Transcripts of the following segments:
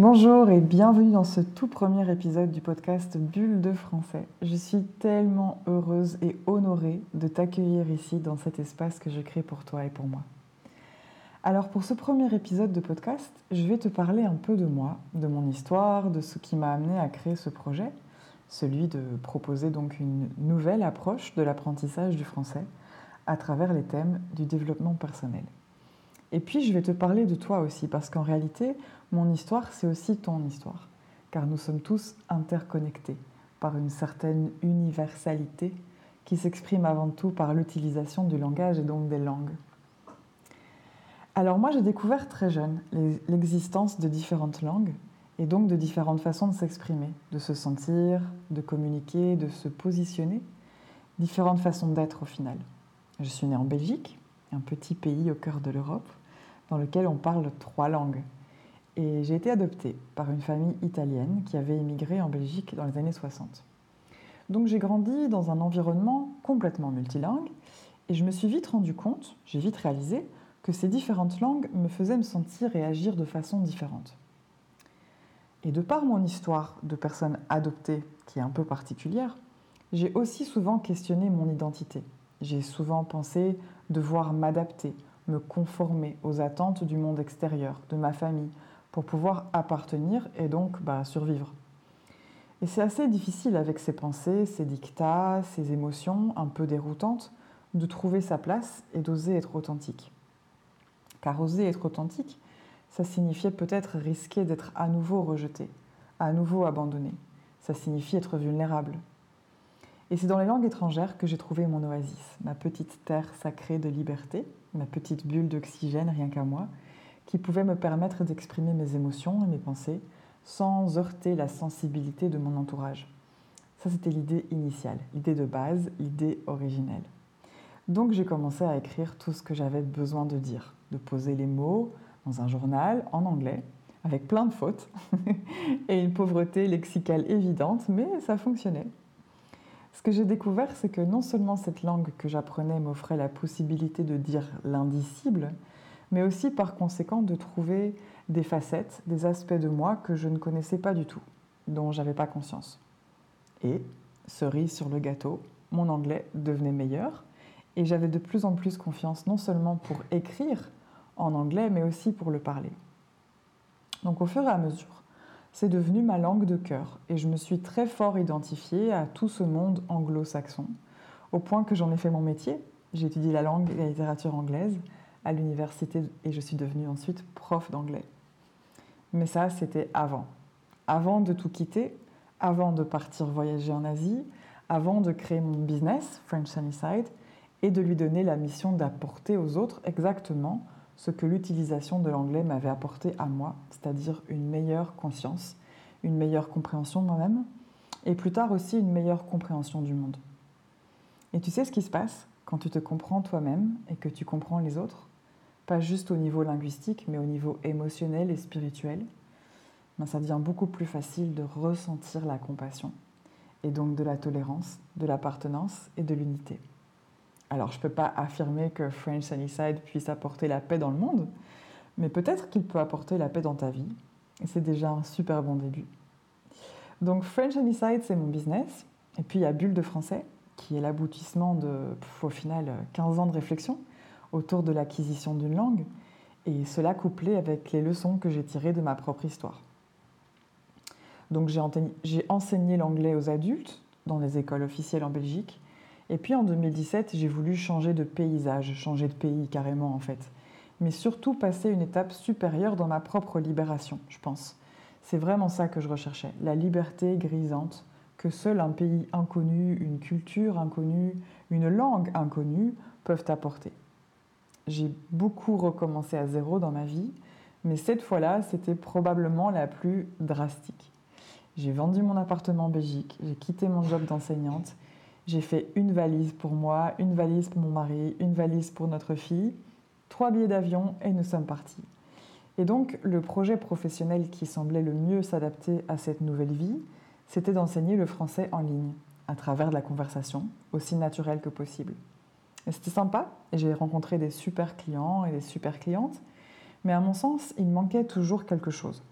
Bonjour et bienvenue dans ce tout premier épisode du podcast Bulle de français. Je suis tellement heureuse et honorée de t'accueillir ici dans cet espace que je crée pour toi et pour moi. Alors pour ce premier épisode de podcast, je vais te parler un peu de moi, de mon histoire, de ce qui m'a amené à créer ce projet, celui de proposer donc une nouvelle approche de l'apprentissage du français à travers les thèmes du développement personnel. Et puis je vais te parler de toi aussi, parce qu'en réalité, mon histoire, c'est aussi ton histoire, car nous sommes tous interconnectés par une certaine universalité qui s'exprime avant tout par l'utilisation du langage et donc des langues. Alors moi, j'ai découvert très jeune l'existence de différentes langues et donc de différentes façons de s'exprimer, de se sentir, de communiquer, de se positionner, différentes façons d'être au final. Je suis née en Belgique, un petit pays au cœur de l'Europe, dans lequel on parle trois langues, et j'ai été adoptée par une famille italienne qui avait immigré en Belgique dans les années 60. Donc j'ai grandi dans un environnement complètement multilingue et je me suis vite rendu compte, j'ai vite réalisé que ces différentes langues me faisaient me sentir et agir de façon différente. Et de par mon histoire de personne adoptée qui est un peu particulière, j'ai aussi souvent questionné mon identité. J'ai souvent pensé devoir m'adapter, me conformer aux attentes du monde extérieur, de ma famille, pour pouvoir appartenir et donc bah, survivre. Et c'est assez difficile avec ces pensées, ces dictats, ces émotions un peu déroutantes de trouver sa place et d'oser être authentique. Car oser être authentique, ça signifiait peut-être risquer d'être à nouveau rejeté, à nouveau abandonné. Ça signifie être vulnérable. Et c'est dans les langues étrangères que j'ai trouvé mon oasis, ma petite terre sacrée de liberté, ma petite bulle d'oxygène rien qu'à moi, qui pouvait me permettre d'exprimer mes émotions et mes pensées sans heurter la sensibilité de mon entourage. Ça, c'était l'idée initiale, l'idée de base, l'idée originelle. Donc j'ai commencé à écrire tout ce que j'avais besoin de dire, de poser les mots dans un journal en anglais, avec plein de fautes et une pauvreté lexicale évidente, mais ça fonctionnait. Ce que j'ai découvert, c'est que non seulement cette langue que j'apprenais m'offrait la possibilité de dire l'indicible, mais aussi par conséquent de trouver des facettes, des aspects de moi que je ne connaissais pas du tout, dont j'avais pas conscience. Et, cerise sur le gâteau, mon anglais devenait meilleur et j'avais de plus en plus confiance non seulement pour écrire en anglais, mais aussi pour le parler. Donc au fur et à mesure, c'est devenu ma langue de cœur et je me suis très fort identifiée à tout ce monde anglo-saxon, au point que j'en ai fait mon métier. J'ai étudié la langue et la littérature anglaise à l'université et je suis devenue ensuite prof d'anglais. Mais ça, c'était avant. Avant de tout quitter, avant de partir voyager en Asie, avant de créer mon business, French Sunnyside, et de lui donner la mission d'apporter aux autres exactement ce que l'utilisation de l'anglais m'avait apporté à moi, c'est-à-dire une meilleure conscience, une meilleure compréhension de moi-même, et plus tard aussi une meilleure compréhension du monde. Et tu sais ce qui se passe quand tu te comprends toi-même et que tu comprends les autres? Pas juste au niveau linguistique, mais au niveau émotionnel et spirituel, ben ça devient beaucoup plus facile de ressentir la compassion, et donc de la tolérance, de l'appartenance et de l'unité. Alors, je ne peux pas affirmer que French Sunnyside puisse apporter la paix dans le monde, mais peut-être qu'il peut apporter la paix dans ta vie, et c'est déjà un super bon début. Donc, French Sunnyside, c'est mon business, et puis il y a Bulle de français, qui est l'aboutissement de, au final, 15 ans de réflexion autour de l'acquisition d'une langue. et cela couplé avec les leçons que j'ai tirées de ma propre histoire. Donc j'ai enseigné l'anglais aux adultes dans les écoles officielles en Belgique. Et puis en 2017, j'ai voulu changer de paysage, changer de pays carrément en fait. Mais surtout passer une étape supérieure dans ma propre libération, je pense. C'est vraiment ça que je recherchais, la liberté grisante que seul un pays inconnu, une culture inconnue, une langue inconnue peuvent apporter. J'ai beaucoup recommencé à zéro dans ma vie, mais cette fois-là, c'était probablement la plus drastique. J'ai vendu mon appartement en Belgique, j'ai quitté mon job d'enseignante, j'ai fait une valise pour moi, une valise pour mon mari, une valise pour notre fille, trois billets d'avion et nous sommes partis. Et donc le projet professionnel qui semblait le mieux s'adapter à cette nouvelle vie, c'était d'enseigner le français en ligne, à travers de la conversation, aussi naturelle que possible. C'était sympa, j'ai rencontré des super clients et des super clientes, mais à mon sens, il manquait toujours quelque chose.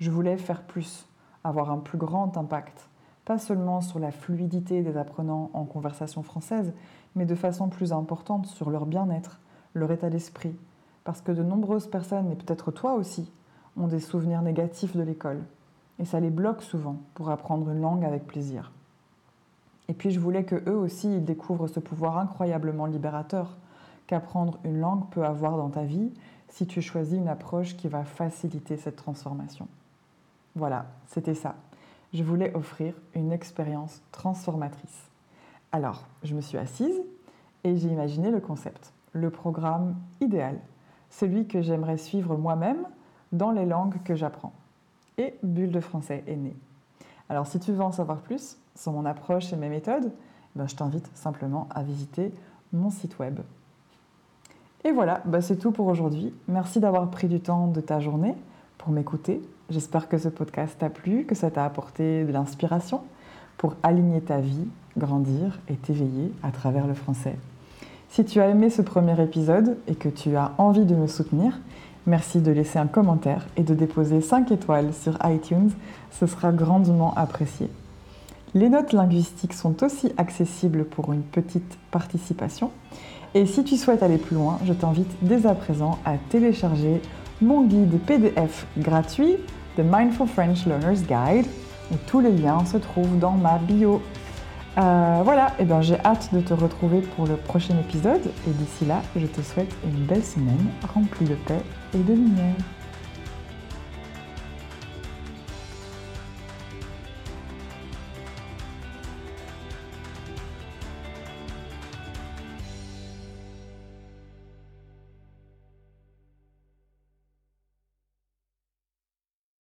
Je voulais faire plus, avoir un plus grand impact, pas seulement sur la fluidité des apprenants en conversation française, mais de façon plus importante sur leur bien-être, leur état d'esprit, parce que de nombreuses personnes, et peut-être toi aussi, ont des souvenirs négatifs de l'école, et ça les bloque souvent pour apprendre une langue avec plaisir. Et puis je voulais que eux aussi ils découvrent ce pouvoir incroyablement libérateur qu'apprendre une langue peut avoir dans ta vie si tu choisis une approche qui va faciliter cette transformation. Voilà, c'était ça. Je voulais offrir une expérience transformatrice. Alors, je me suis assise et j'ai imaginé le concept, le programme idéal, celui que j'aimerais suivre moi-même dans les langues que j'apprends. Et Bulle de français est né. Alors, si tu veux en savoir plus sur mon approche et mes méthodes, ben, je t'invite simplement à visiter mon site web. Et voilà, ben, c'est tout pour aujourd'hui. Merci d'avoir pris du temps de ta journée pour m'écouter J'espère que ce podcast t'a plu, que ça t'a apporté de l'inspiration pour aligner ta vie, grandir et t'éveiller à travers le français. Si tu as aimé ce premier épisode et que tu as envie de me soutenir, merci de laisser un commentaire et de déposer 5 étoiles sur iTunes, ce sera grandement apprécié. Les notes linguistiques sont aussi accessibles pour une petite participation. Et si tu souhaites aller plus loin, je t'invite dès à présent à télécharger mon guide PDF gratuit The Mindful French Learner's Guide. Et tous les liens se trouvent dans ma bio. Euh, voilà, et ben j'ai hâte de te retrouver pour le prochain épisode. Et d'ici là, je te souhaite une belle semaine remplie de paix et de lumière.